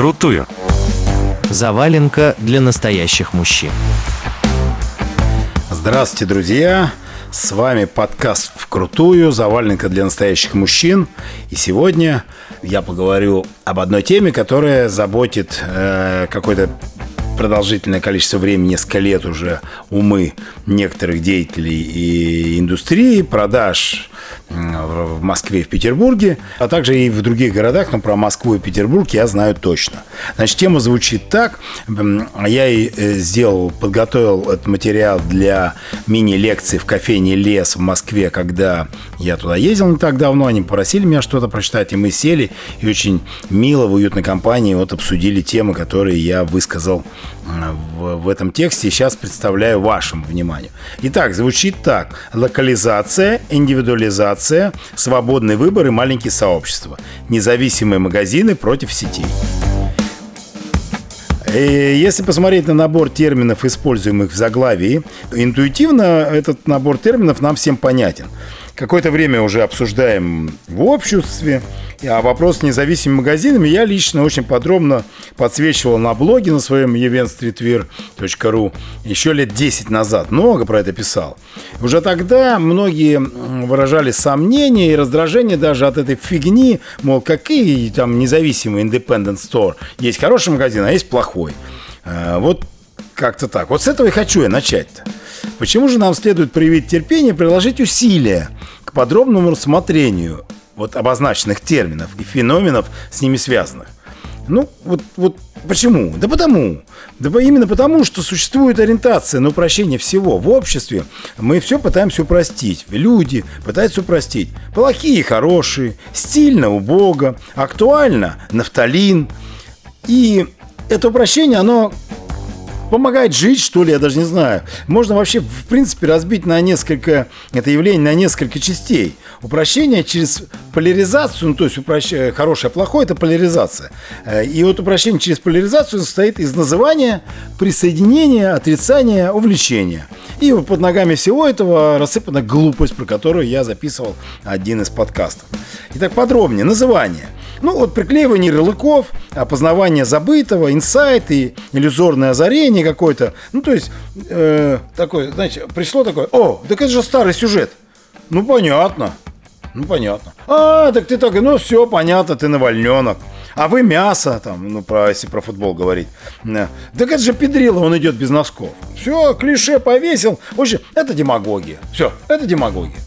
Вкрутую. Заваленка для настоящих мужчин. Здравствуйте, друзья! С вами подкаст «Вкрутую», заваленка для настоящих мужчин. И сегодня я поговорю об одной теме, которая заботит э, какой-то продолжительное количество времени, несколько лет уже, умы некоторых деятелей и индустрии, продаж в Москве и в Петербурге, а также и в других городах, но про Москву и Петербург я знаю точно. Значит, тема звучит так. Я и э, сделал, подготовил этот материал для мини-лекции в кофейне «Лес» в Москве, когда я туда ездил не так давно. Они попросили меня что-то прочитать, и мы сели и очень мило в уютной компании вот обсудили темы, которые я высказал в, в этом тексте сейчас представляю вашему вниманию. Итак, звучит так. Локализация, индивидуализация, свободный выбор и маленькие сообщества. Независимые магазины против сетей. И если посмотреть на набор терминов, используемых в заглавии, интуитивно этот набор терминов нам всем понятен – какое-то время уже обсуждаем в обществе. А вопрос с независимыми магазинами я лично очень подробно подсвечивал на блоге на своем eventstreetwear.ru еще лет 10 назад. Много про это писал. Уже тогда многие выражали сомнения и раздражение даже от этой фигни, мол, какие там независимые independent store. Есть хороший магазин, а есть плохой. А, вот как-то так. Вот с этого и хочу я начать-то. Почему же нам следует проявить терпение, приложить усилия к подробному рассмотрению вот обозначенных терминов и феноменов с ними связанных? Ну, вот, вот почему? Да потому. Да именно потому, что существует ориентация на упрощение всего. В обществе мы все пытаемся упростить. Люди пытаются упростить. Плохие, хорошие, стильно, убого, актуально, нафталин. И это упрощение, оно помогает жить, что ли, я даже не знаю. Можно вообще, в принципе, разбить на несколько, это явление на несколько частей. Упрощение через поляризацию, ну, то есть упрощение, хорошее, плохое, это поляризация. Э, и вот упрощение через поляризацию состоит из называния, присоединения, отрицания, увлечения. И вот под ногами всего этого рассыпана глупость, про которую я записывал один из подкастов. Итак, подробнее. Называние – ну, вот приклеивание ярлыков, опознавание забытого, инсайт и иллюзорное озарение какое-то. Ну, то есть, э, такое, знаете, пришло такое, о, так это же старый сюжет. Ну, понятно. Ну, понятно. А, так ты так, ну, все, понятно, ты навальненок. А вы мясо, там, ну, про, если про футбол говорить. Да. Так это же педрило, он идет без носков. Все, клише повесил. В общем, это демагогия. Все, это демагогия.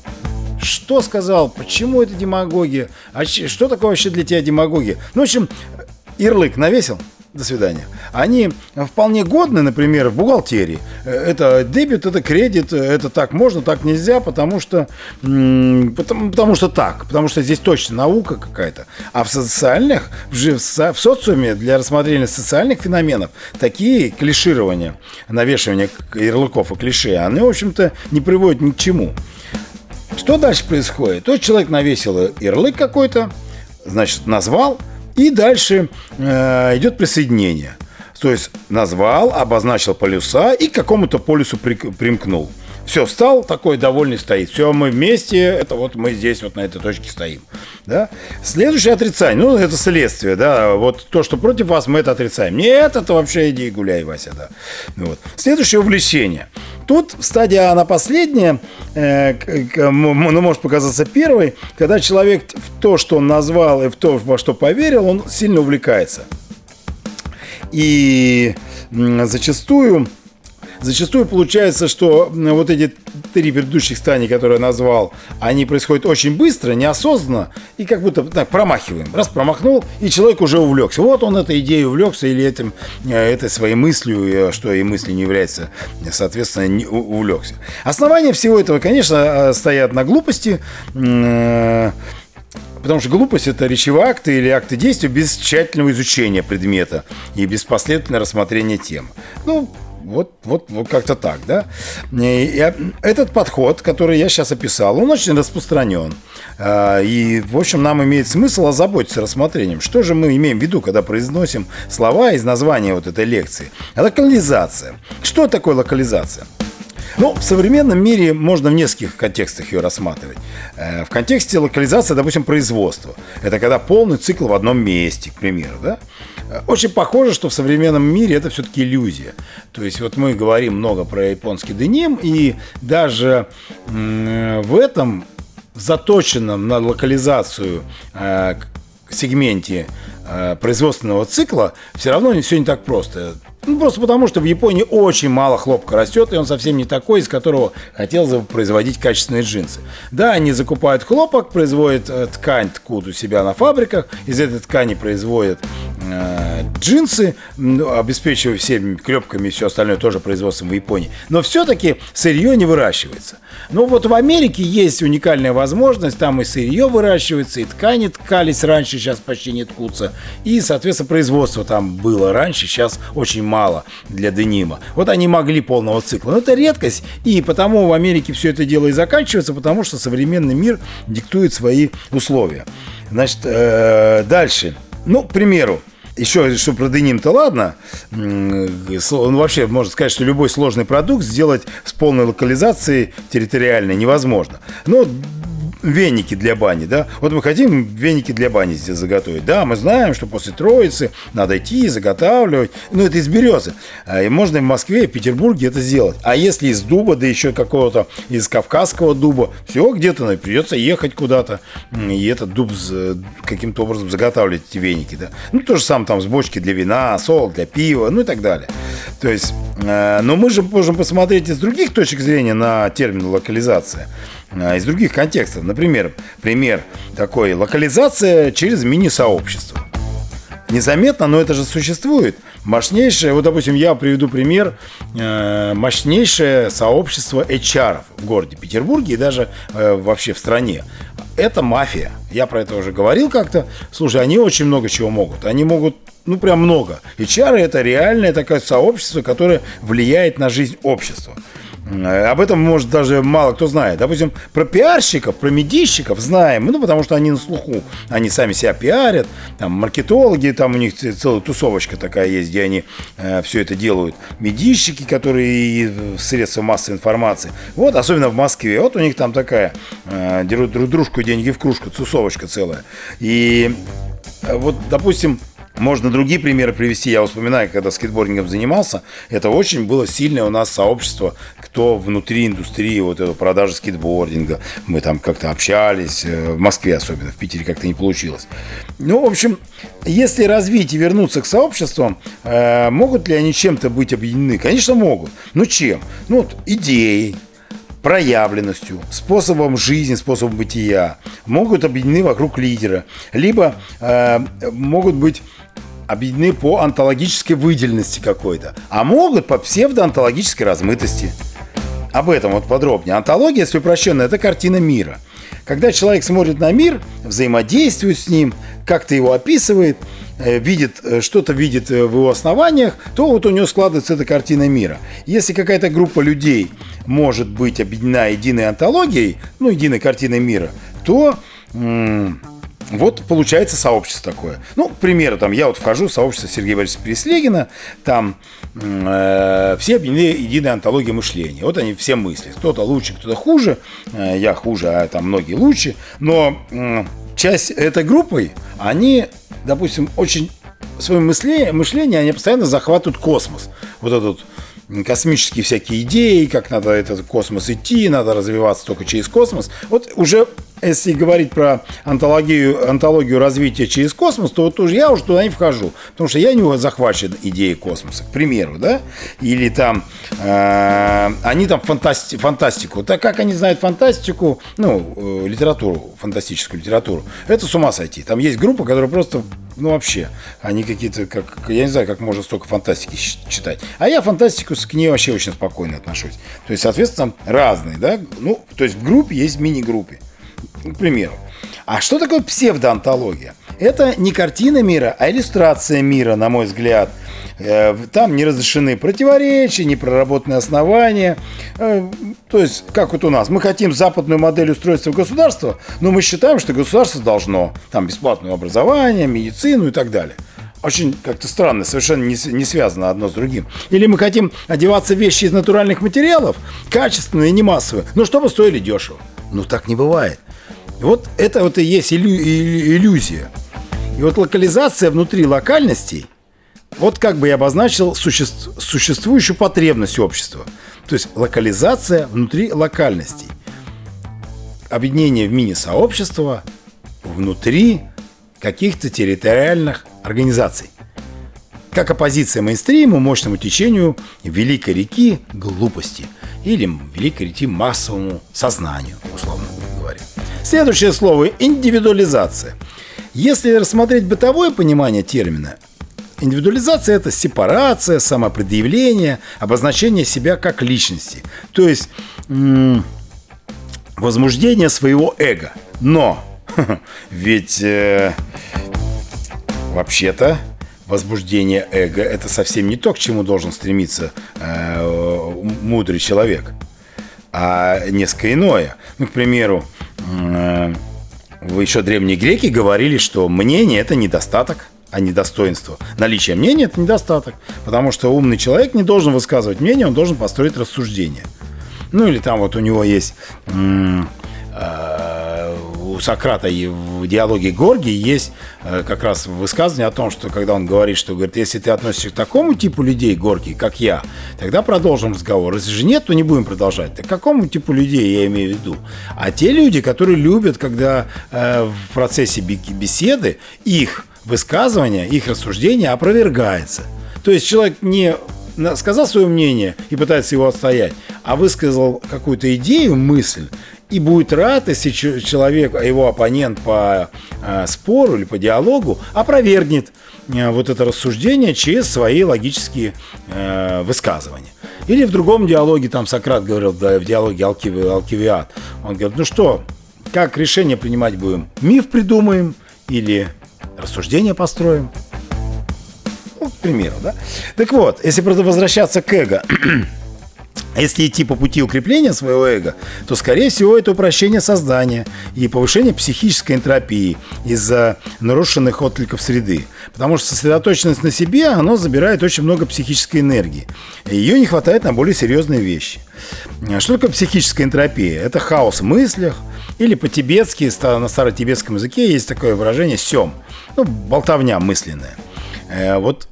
Что сказал? Почему это демагогия? А что такое вообще для тебя демагогия? Ну, в общем, ярлык навесил? До свидания. Они вполне годны, например, в бухгалтерии. Это дебет, это кредит, это так можно, так нельзя, потому что, потому, потому что так, потому что здесь точно наука какая-то. А в социальных, в, в социуме для рассмотрения социальных феноменов такие клиширования, навешивание ярлыков и клише, они, в общем-то, не приводят ни к чему. Что дальше происходит? Тот человек навесил ярлык какой-то, значит, назвал, и дальше э, идет присоединение. То есть назвал, обозначил полюса и к какому-то полюсу при, примкнул. Все, встал, такой довольный стоит. Все, мы вместе, это вот мы здесь вот на этой точке стоим. Да? Следующее отрицание, ну, это следствие, да, вот то, что против вас, мы это отрицаем. Нет, это вообще иди гуляй, Вася, да. Вот. Следующее увлечение. Тут стадия, она последняя, э, ну, может показаться первой, когда человек в то, что он назвал и в то, во что поверил, он сильно увлекается. И зачастую Зачастую получается, что вот эти три предыдущих стадии, которые я назвал, они происходят очень быстро, неосознанно, и как будто так, промахиваем. Раз промахнул, и человек уже увлекся. Вот он этой идеей увлекся, или этим, э, этой своей мыслью, э, что и мыслью не является, соответственно, не увлекся. Основания всего этого, конечно, э, стоят на глупости, Потому что глупость – это речевые акты или акты действия без тщательного изучения предмета и без последовательного рассмотрения тем. Ну, вот, вот, вот как-то так, да. И этот подход, который я сейчас описал, он очень распространен. А, и, в общем, нам имеет смысл озаботиться рассмотрением. Что же мы имеем в виду, когда произносим слова из названия вот этой лекции? Локализация. Что такое локализация? Ну, в современном мире можно в нескольких контекстах ее рассматривать. Э, в контексте локализации, допустим, производства. Это когда полный цикл в одном месте, к примеру, да? Очень похоже, что в современном мире это все-таки иллюзия. То есть вот мы говорим много про японский деним, и даже в этом заточенном на локализацию э, сегменте э, производственного цикла все равно все не так просто. Ну, просто потому, что в Японии очень мало хлопка растет, и он совсем не такой, из которого хотелось бы производить качественные джинсы. Да, они закупают хлопок, производят э, ткань, ткут у себя на фабриках, из этой ткани производят э, джинсы, обеспечивая всеми клепками и все остальное тоже производством в Японии. Но все-таки сырье не выращивается. Но вот в Америке есть уникальная возможность, там и сырье выращивается, и ткани ткались раньше, сейчас почти не ткутся, и, соответственно, производство там было раньше, сейчас очень мало для денима. Вот они могли полного цикла. Но это редкость, и потому в Америке все это дело и заканчивается, потому что современный мир диктует свои условия. Значит, э, дальше. Ну, к примеру, еще, что про деним-то ладно, ну, вообще можно сказать, что любой сложный продукт сделать с полной локализацией территориальной невозможно. Но веники для бани, да? Вот мы хотим веники для бани здесь заготовить. Да, мы знаем, что после Троицы надо идти, заготавливать. Ну, это из березы. А, и можно и в Москве, и в Петербурге это сделать. А если из дуба, да еще какого-то из кавказского дуба, все, где-то ну, придется ехать куда-то. И этот дуб каким-то образом заготавливать эти веники, да? Ну, то же самое там с бочки для вина, сол для пива, ну и так далее. То есть, э, но мы же можем посмотреть из других точек зрения на термин локализация. А, из других контекстов. Например, пример такой локализация через мини-сообщество. Незаметно, но это же существует. Мощнейшее, вот, допустим, я приведу пример, э, мощнейшее сообщество HR в городе Петербурге и даже э, вообще в стране. Это мафия. Я про это уже говорил как-то. Слушай, они очень много чего могут. Они могут ну, прям много. HR – это реальное такое сообщество, которое влияет на жизнь общества. Э, об этом, может, даже мало кто знает. Допустим, про пиарщиков, про медийщиков знаем, ну, потому что они на слуху. Они сами себя пиарят, там, маркетологи, там у них целая тусовочка такая есть, где они э, все это делают. Медийщики, которые средства массовой информации. Вот, особенно в Москве, вот у них там такая, э, дерут друг дружку деньги в кружку, тусовочка целая. И э, вот, допустим, можно другие примеры привести. Я вспоминаю, когда скейтбордингом занимался, это очень было сильное у нас сообщество, кто внутри индустрии вот этого продажи скейтбординга. Мы там как-то общались, э, в Москве особенно, в Питере как-то не получилось. Ну, в общем, если развить и вернуться к сообществам, э, могут ли они чем-то быть объединены? Конечно, могут. Ну, чем? Ну, вот идеей, проявленностью, способом жизни, способом бытия, могут объединены вокруг лидера, либо э, могут быть объединены по онтологической выделенности какой-то, а могут по псевдоонтологической размытости. Об этом вот подробнее. Антология, если упрощенно, это картина мира. Когда человек смотрит на мир, взаимодействует с ним, как-то его описывает, э, видит, э, что-то видит э, в его основаниях, то вот у него складывается эта картина мира. Если какая-то группа людей может быть объединена единой антологией, ну, единой картиной мира, то м- вот получается сообщество такое. Ну, к примеру, там я вот вхожу в сообщество Сергея Борисовича Переслегина, там все объединены единой антологией мышления. Вот они все мыслят. Кто-то лучше, кто-то хуже. Э, я хуже, а там многие лучше. Но э, часть этой группы, они, допустим, очень своим мышлением, мышление, они постоянно захватывают космос. Вот этот космические всякие идеи, как надо этот космос идти, надо развиваться только через космос. Вот уже если говорить про антологию, антологию развития через космос, то вот уже я уже туда не вхожу, потому что я не захвачен идеей космоса, к примеру, да, или там э, они там фантасти, фантастику, так как они знают фантастику, ну, э, литературу, фантастическую литературу, это с ума сойти. Там есть группа, которая просто ну, вообще, они какие-то, как, я не знаю, как можно столько фантастики читать. А я фантастику к ней вообще очень спокойно отношусь. То есть, соответственно, разные, да. Ну, то есть в группе есть мини-группе, к примеру. А что такое псевдоантология? Это не картина мира, а иллюстрация мира, на мой взгляд – Э, там не разрешены противоречия, не проработанные основания. Э, то есть, как вот у нас, мы хотим западную модель устройства государства, но мы считаем, что государство должно там бесплатное образование, медицину и так далее очень как-то странно, совершенно не, связано одно с другим. Или мы хотим одеваться вещи из натуральных материалов, качественные, не массовые, но чтобы стоили дешево. Ну так не бывает. Вот это вот и есть иллю, иллюзия. И вот локализация внутри локальностей Вот как бы я обозначил суще... существующую потребность общества. То есть локализация внутри локальностей. Объединение в мини-сообщества внутри каких-то территориальных организаций. Как оппозиция мейнстриму, мощному течению великой реки глупости или великой реки массовому сознанию. Следующее слово – индивидуализация. Если рассмотреть бытовое понимание термина, Индивидуализация – это сепарация, самопредъявление, обозначение себя как личности. То есть м- возмуждение своего эго. Но ведь э, вообще-то возбуждение эго – это совсем не то, к чему должен стремиться э, мудрый человек, а несколько иное. Ну, к примеру, еще древние греки говорили, что мнение – это недостаток – а не достоинство. Наличие мнения – это недостаток, потому что умный человек не должен высказывать мнение, он должен построить рассуждение. Ну или там вот у него есть м- э- у Сократа и в диалоге Горги есть э, как раз высказывание о том, что когда он говорит, что говорит, если ты относишься к такому типу людей, Горги, как я, тогда продолжим разговор. Если же нет, то не будем продолжать. Так какому типу людей я имею в виду? А те люди, которые любят, когда э, в процессе беседы их высказывание, их рассуждение опровергается. То есть человек не сказал свое мнение и пытается его отстоять, а высказал какую-то идею, мысль, и будет рад, если человек, его оппонент по э, спору или по диалогу опровергнет э, вот это рассуждение через свои логические э, высказывания. Или в другом диалоге, там Сократ говорил, да, в диалоге Алкиви, Алкивиад, он говорит, ну что, как решение принимать будем? Миф придумаем или рассуждения построим. Ну, к примеру, да? Так вот, если возвращаться к эго, если идти по пути укрепления своего эго, то, скорее всего, это упрощение создания и повышение психической энтропии из-за нарушенных откликов среды. Потому что сосредоточенность на себе, оно забирает очень много психической энергии. Ее не хватает на более серьезные вещи. Что такое психическая энтропия? Это хаос в мыслях, или по-тибетски, на старотибетском языке есть такое выражение «сем». Ну, болтовня мысленная. Э, вот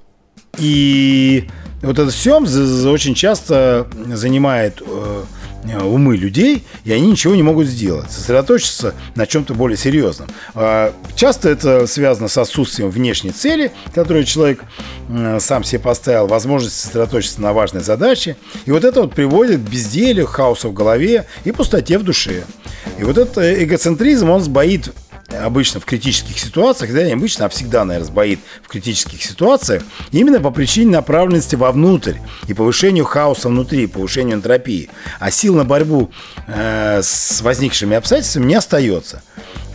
и вот этот сем очень часто занимает э, умы людей, и они ничего не могут сделать, сосредоточиться на чем-то более серьезном. А часто это связано с отсутствием внешней цели, которую человек сам себе поставил, возможность сосредоточиться на важной задаче. И вот это вот приводит к безделью, хаосу в голове и пустоте в душе. И вот этот эгоцентризм, он сбоит обычно в критических ситуациях, да, не обычно, а всегда, наверное, сбоит в критических ситуациях, именно по причине направленности вовнутрь и повышению хаоса внутри, повышению энтропии. А сил на борьбу э, с возникшими обстоятельствами не остается.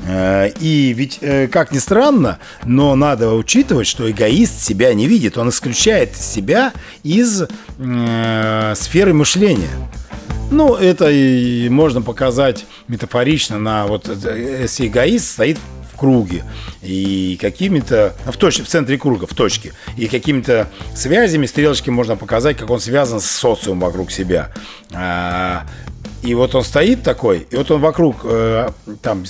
Э, и ведь, э, как ни странно, но надо учитывать, что эгоист себя не видит, он исключает себя из э, сферы мышления. Ну, это и можно показать метафорично на вот если эгоист стоит в круге и какими-то в точке в центре круга в точке и какими-то связями стрелочки можно показать как он связан с социумом вокруг себя. А, и вот он стоит такой и вот он вокруг э, там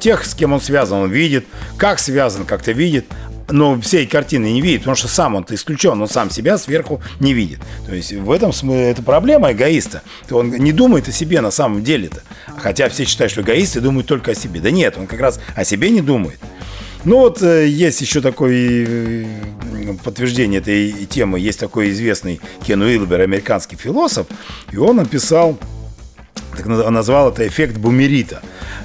тех с кем он связан он видит как связан как-то видит но всей картины не видит, потому что сам он-то исключен, он сам себя сверху не видит. То есть в этом смысле это проблема эгоиста. Он не думает о себе на самом деле-то. Хотя все считают, что эгоисты думают только о себе. Да нет, он как раз о себе не думает. Ну вот э, есть еще такое э, подтверждение этой темы. Есть такой известный Кен Уилбер, американский философ, и он написал, так назвал это эффект бумерита.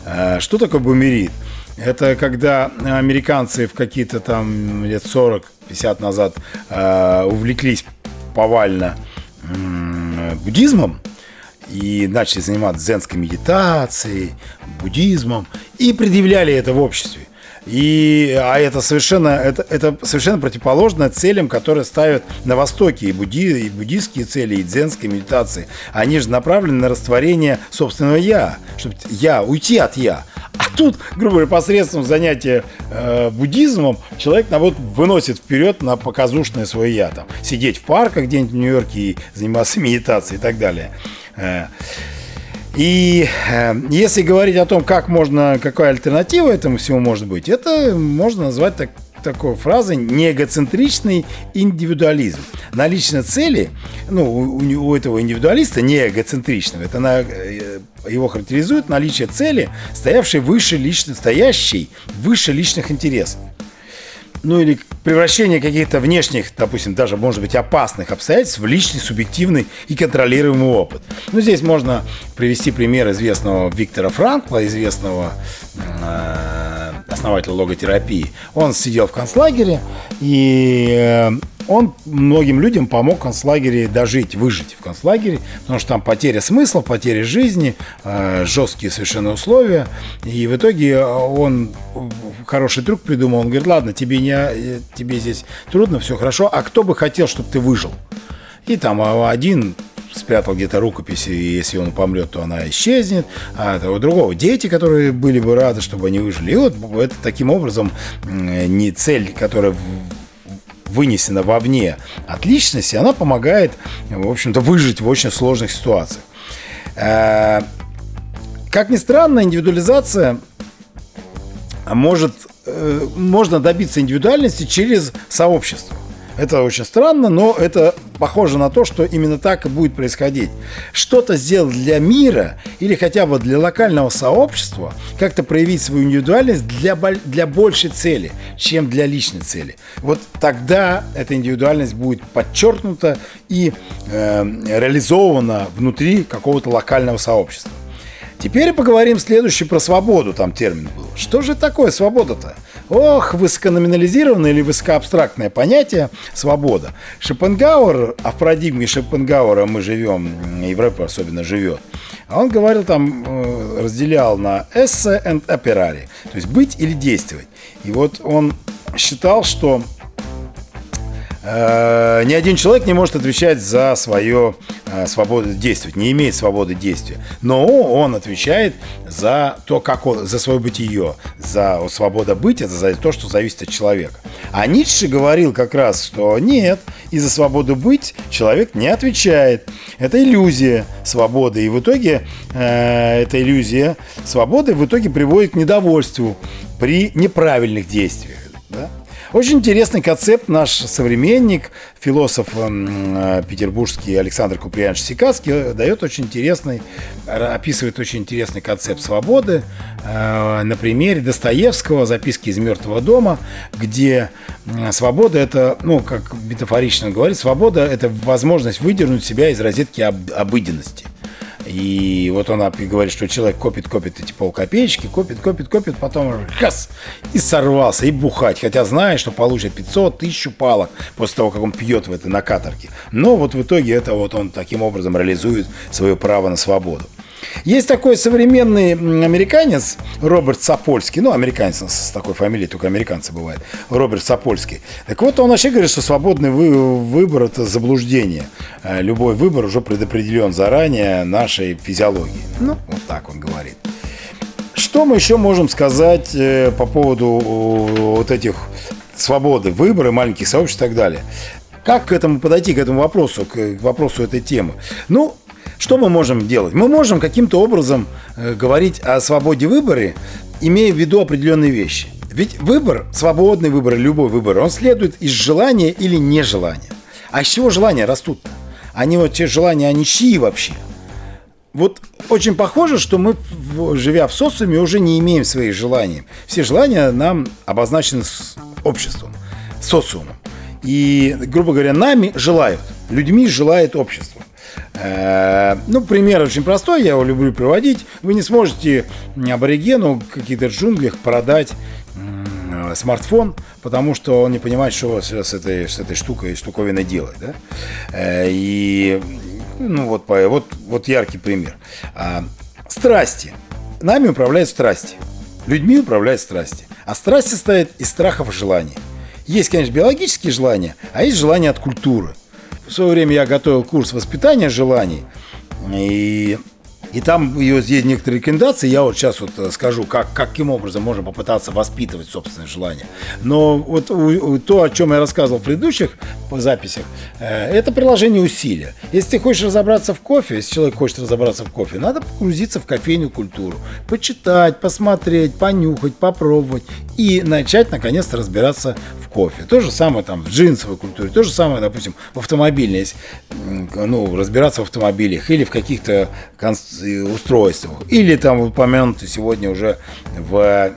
Э, что такое бумерит? Это когда американцы в какие-то там лет 40-50 назад э, увлеклись повально э, буддизмом и начали заниматься зенской медитацией, буддизмом и предъявляли это в обществе. И, а это совершенно, это, это совершенно противоположно целям, которые ставят на Востоке и, будди, и буддийские цели, и дзенские медитации. Они же направлены на растворение собственного «я», чтобы «я», уйти от «я». А тут, грубо говоря, посредством занятия э, буддизмом человек вот выносит вперед на показушное свое «я». Там, сидеть в парках где-нибудь в Нью-Йорке и заниматься медитацией и так далее. Э, и э, если говорить о том, как можно, какая альтернатива этому всему может быть, это можно назвать так, такой фразы неэгоцентричный индивидуализм. На личной цели, ну, у, у этого индивидуалиста неэгоцентричного, это на, э, его характеризует наличие цели, стоявшей выше личных, стоящей выше личных интересов ну или превращение каких-то внешних, допустим, даже, может быть, опасных обстоятельств в личный, субъективный и контролируемый опыт. Ну, здесь можно привести пример известного Виктора Франкла, известного э, основателя логотерапии. Он сидел в концлагере, и э, он многим людям помог в концлагере дожить, выжить в концлагере, потому что там потеря смысла, потеря жизни, э, жесткие совершенно условия. И в итоге он хороший трюк придумал. Он говорит, ладно, тебе, не, э, тебе здесь трудно, все хорошо, а кто бы хотел, чтобы ты выжил? И там один спрятал где-то рукопись, и если он помрет, то она исчезнет. А у другого дети, которые были бы рады, чтобы они выжили. И вот это таким образом не цель, которая вынесена вовне от личности, она помогает, в общем-то, выжить в очень сложных ситуациях. Э, как ни странно, индивидуализация может, э, можно добиться индивидуальности через сообщество. Это очень странно, но это похоже на то, что именно так и будет происходить. Что-то сделать для мира или хотя бы для локального сообщества, как-то проявить свою индивидуальность для, для большей цели, чем для личной цели. Вот тогда эта индивидуальность будет подчеркнута и э, реализована внутри какого-то локального сообщества. Теперь поговорим следующий про свободу, там термин был. Что же такое свобода-то? Ох, высокономинализированное или высокоабстрактное понятие «свобода». Шопенгауэр, а в парадигме Шопенгауэра мы живем, Европа особенно живет, а он говорил там, э, разделял на «esse and operare», то есть быть или действовать. И вот он считал, что Э, ни один человек не может отвечать за свою э, свободу действовать, не имеет свободы действия. Но он отвечает за то, как он, за свое бытие, за свободу быть, это за то, что зависит от человека. А Ницше говорил как раз, что нет, и за свободу быть человек не отвечает. Это иллюзия свободы. И в итоге э, эта иллюзия свободы в итоге приводит к недовольству при неправильных действиях. Да? Очень интересный концепт наш современник, философ э, петербургский Александр Куприянович Сикацкий э, дает очень интересный, описывает очень интересный концепт свободы э, на примере Достоевского «Записки из мертвого дома», где свобода – это, ну, как метафорично говорит, свобода – это возможность выдернуть себя из розетки об, обыденности – и вот он говорит, что человек копит, копит эти полкопеечки, копит, копит, копит, потом раз, и сорвался, и бухать. Хотя знает, что получит 500, тысячу палок после того, как он пьет в этой накаторке. Но вот в итоге это вот он таким образом реализует свое право на свободу. Есть такой современный американец Роберт Сапольский, ну, американец с такой фамилией, только американцы бывают, Роберт Сапольский. Так вот, он вообще говорит, что свободный выбор – это заблуждение. Э, любой выбор уже предопределен заранее нашей физиологией. Ну, вот так он говорит. Что мы еще можем сказать э, по поводу вот этих свободы выбора, маленьких сообществ и так далее? Как к этому подойти, к этому вопросу, к вопросу этой темы? Ну, что мы можем делать? Мы можем каким-то образом э, говорить о свободе выбора, имея в виду определенные вещи. Ведь выбор, свободный выбор, любой выбор, он следует из желания или нежелания. А из чего желания растут? -то? Они вот те желания, они чьи вообще? Вот очень похоже, что мы, живя в социуме, уже не имеем своих желаний. Все желания нам обозначены с обществом, социумом. И, грубо говоря, нами желают, людьми желает общество. Э, ну, пример очень простой, я его люблю приводить. Вы не сможете аборигену в каких-то джунглях продать смартфон, потому что он не понимает, что с этой, с этой штукой, штуковиной делать. Да? Э, и ну, вот, вот, вот яркий пример. А, страсти. Нами управляют страсти. Людьми управляют страсти. А страсть состоит из страхов и желаний. Есть, конечно, биологические желания, а есть желания от культуры – в свое время я готовил курс воспитания желаний. И И там есть некоторые рекомендации, я вот сейчас вот э, скажу, как, каким образом можно попытаться воспитывать собственное желание. Но вот то, о чем я рассказывал в предыдущих записях, э, это приложение усилия. Если ты хочешь разобраться в кофе, если человек хочет разобраться в кофе, надо погрузиться в кофейную культуру, почитать, посмотреть, понюхать, попробовать и начать наконец-то разбираться в кофе. То же самое там в джинсовой культуре, то же самое, допустим, в автомобильной, ну, разбираться в автомобилях или в каких-то устройствах, или там упомянуты сегодня уже в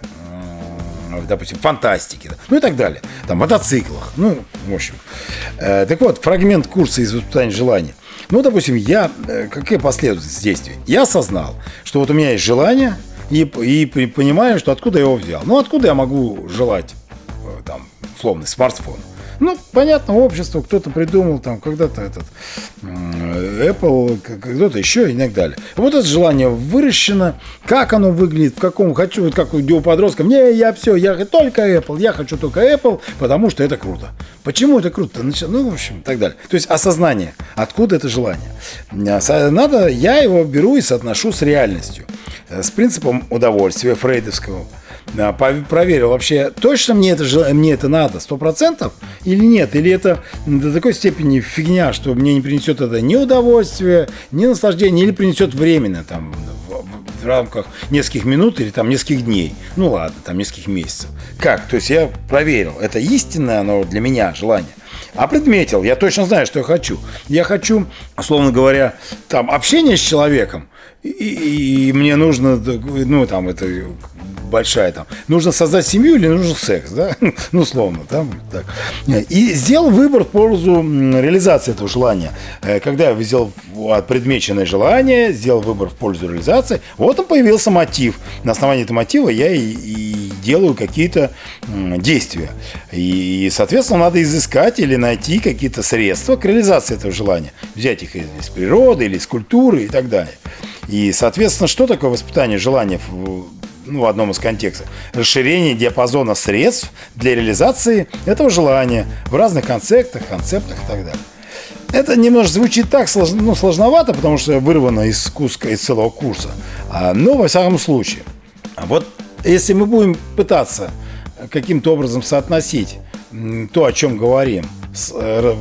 допустим, фантастике, ну и так далее, там, мотоциклах, ну, в общем. Э, так вот, фрагмент курса из воспитания желания. Ну, допустим, я, э, какая последовательность действий? Я осознал, что вот у меня есть желание, и, и понимаю, что откуда я его взял. Ну, откуда я могу желать, э, там, условный смартфон? Ну, понятно, общество, кто-то придумал там когда-то этот Apple, кто-то еще и так далее. Вот это желание выращено, как оно выглядит, в каком хочу, вот как у подростка, мне я все, я только Apple, я хочу только Apple, потому что это круто. Почему это круто? Ну, в общем, так далее. То есть осознание, откуда это желание. Надо, я его беру и соотношу с реальностью, э, с принципом удовольствия фрейдовского проверил вообще, точно мне это, мне это надо, сто процентов или нет? Или это до такой степени фигня, что мне не принесет это ни удовольствия, ни наслаждения, или принесет временно, там, в, в рамках нескольких минут или там нескольких дней. Ну ладно, там нескольких месяцев. Как? То есть я проверил, это истинное оно для меня желание. А предметил, я точно знаю, что я хочу. Я хочу, условно говоря, там общение с человеком, и, и, и мне нужно, ну, там, это большая там. Нужно создать семью или нужен секс, да? Ну, условно, там, так. И сделал выбор в пользу реализации этого желания. Э, когда я сделал предмеченное желание, сделал выбор в пользу реализации, вот он появился мотив. На основании этого мотива я и, и делаю какие-то действия. И, соответственно, надо изыскать или найти какие-то средства к реализации этого желания. Взять их из природы или из культуры и так далее. И, соответственно, что такое воспитание желания ну, в одном из контекстов, расширение диапазона средств для реализации этого желания в разных концептах, концептах и так далее. Это немножко звучит так ну, сложновато, потому что вырвано из куска, из целого курса. А, но, во всяком случае, вот если мы будем пытаться каким-то образом соотносить то, о чем говорим, э,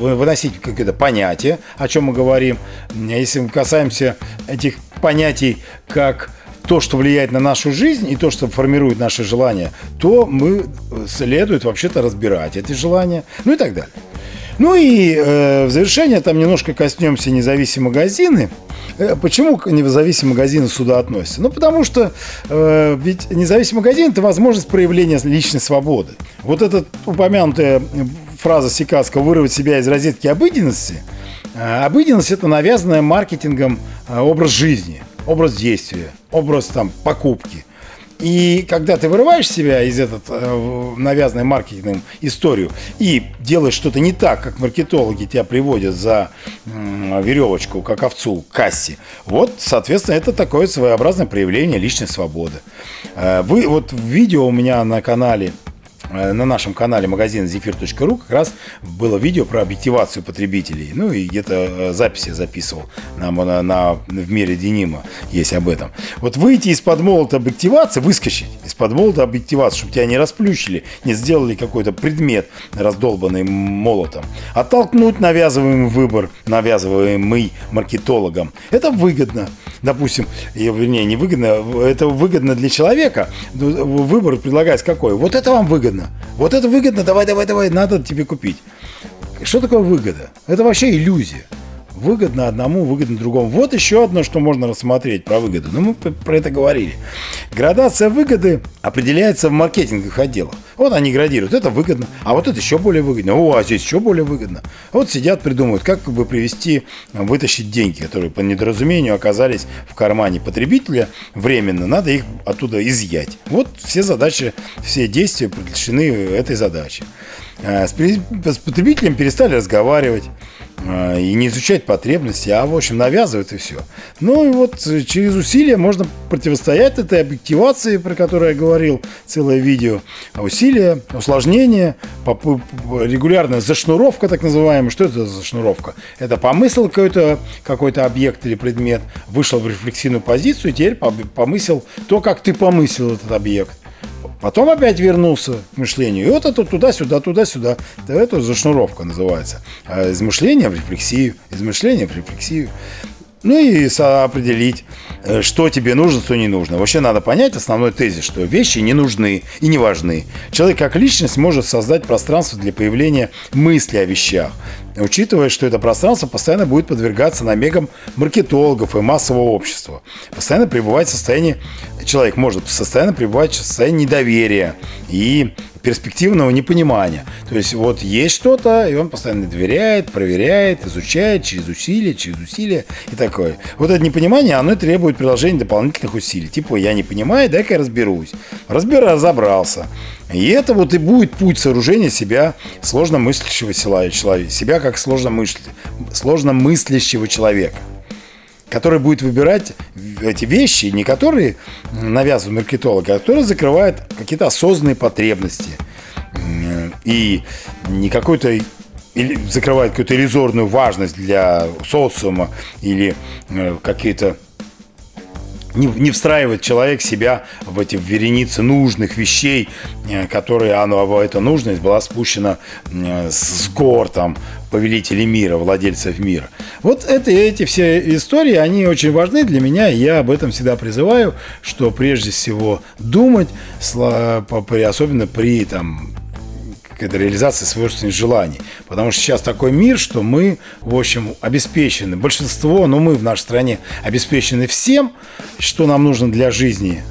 выносить какие-то понятия, о чем мы говорим, если мы касаемся этих понятий как то, что влияет на нашу жизнь и то, что формирует наши желания, то мы следует вообще-то разбирать эти желания, ну и так далее. Ну и э, в завершение там немножко коснемся независимые магазины. Э, почему независимые магазины сюда относятся? Ну, потому что э, ведь независимый магазин – это возможность проявления личной свободы. Вот эта упомянутая фраза Сикацкого «вырвать себя из розетки обыденности» э, Обыденность – это навязанная маркетингом э, образ жизни – образ действия, образ там покупки. И когда ты вырываешь себя из этот э, навязанной маркетингом историю и делаешь что-то не так, как маркетологи тебя приводят за э, веревочку, как овцу, к кассе, вот, соответственно, это такое своеобразное проявление личной свободы. Э, вы, вот видео у меня на канале на нашем канале магазин zephyr.ru как раз было видео про объективацию потребителей. Ну и где-то э, записи записывал на, на, на, в мире денима есть об этом. Вот выйти из-под молота объективации, выскочить из-под молота объективации, чтобы тебя не расплющили, не сделали какой-то предмет, раздолбанный молотом. Оттолкнуть навязываемый выбор, навязываемый маркетологом. Это выгодно. Допустим, вернее, не выгодно, это выгодно для человека. Выбор предлагается какой? Вот это вам выгодно выгодно. Вот это выгодно, давай, давай, давай, надо тебе купить. Что такое выгода? Это вообще иллюзия. Выгодно одному, выгодно другому. Вот еще одно, что можно рассмотреть про выгоду. Ну, мы про это говорили. Градация выгоды определяется в маркетинговых отделах. Вот они градируют. Это выгодно, а вот это еще более выгодно. О, а здесь еще более выгодно. Вот сидят, придумывают, как бы привести, вытащить деньги, которые по недоразумению оказались в кармане потребителя временно. Надо их оттуда изъять. Вот все задачи, все действия предрешены этой задачей. Э, с потребителем перестали разговаривать э, и не изучать потребности, а, в общем, навязывает и все. Ну и вот через усилия можно противостоять этой объективации, про которую я говорил, целое видео. А усилия, усложнение, регулярная зашнуровка, так называемая. Что это за шнуровка? Это помысл какой-то какой объект или предмет, вышел в рефлексивную позицию, и теперь помысел то, как ты помыслил этот объект. Потом опять вернулся к мышлению. И вот это туда-сюда, туда-сюда. Это зашнуровка называется. А из мышления в рефлексию, из мышления в рефлексию. Ну и определить, э, что тебе нужно, что не нужно. Вообще надо понять основной тезис, что вещи не нужны и не важны. Человек как личность может создать пространство для появления мысли о вещах, учитывая, что это пространство постоянно будет подвергаться намекам маркетологов и массового общества. Постоянно пребывать в состоянии, человек может постоянно пребывать в состоянии недоверия и перспективного непонимания. То есть вот есть что-то, и он постоянно доверяет, проверяет, изучает через усилия, через усилия и такое. Вот это непонимание, оно требует приложения дополнительных усилий. Типа, я не понимаю, дай-ка я разберусь. Разбер, разобрался. И это вот и будет путь сооружения себя сложно мыслящего человека, себя как сложно, мысли, сложно мыслящего человека который будет выбирать эти вещи, не которые навязывают маркетолог, а которые закрывают какие-то осознанные потребности. И не какой-то или закрывает какую-то иллюзорную важность для социума или э, какие-то не, не встраивает человек себя в эти вереницы нужных вещей, э, которые оно, эта нужность была спущена с гор там, повелителей мира, владельцев мира. Вот это, эти все истории, они очень важны для меня, и я об этом всегда призываю, что прежде всего думать, особенно при там, это реализация собственных желаний. Потому что сейчас такой мир, что мы, в общем, обеспечены. Большинство, но мы в нашей стране обеспечены всем, что нам нужно для жизни.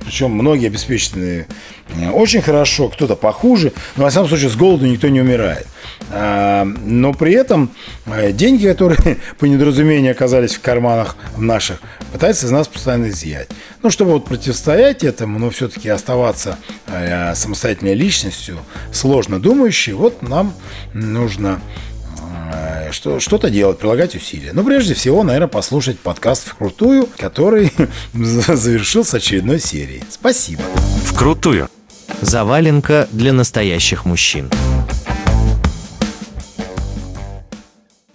Причем многие обеспечены э, очень хорошо, кто-то похуже, но, во всяком случае, с голоду никто не умирает. А, но при этом э, деньги, которые по недоразумению оказались в карманах наших, пытаются из нас постоянно изъять. Ну, чтобы вот противостоять этому, но все-таки оставаться э, самостоятельной личностью, сложно думающей, вот нам нужно э, что, что-то делать, прилагать усилия. Но прежде всего, наверное, послушать подкаст «Вкрутую», который завершился очередной серией. Спасибо. «Вкрутую» – заваленка для настоящих мужчин.